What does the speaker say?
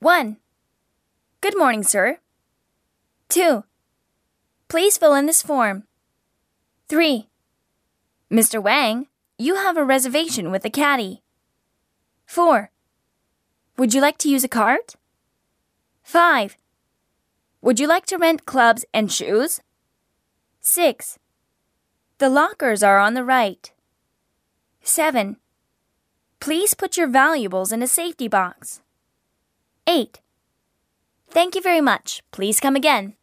1. Good morning, sir. 2. Please fill in this form. 3. Mr. Wang, you have a reservation with a caddy. 4. Would you like to use a cart? 5. Would you like to rent clubs and shoes? 6. The lockers are on the right. 7. Please put your valuables in a safety box. 8. Thank you very much. Please come again.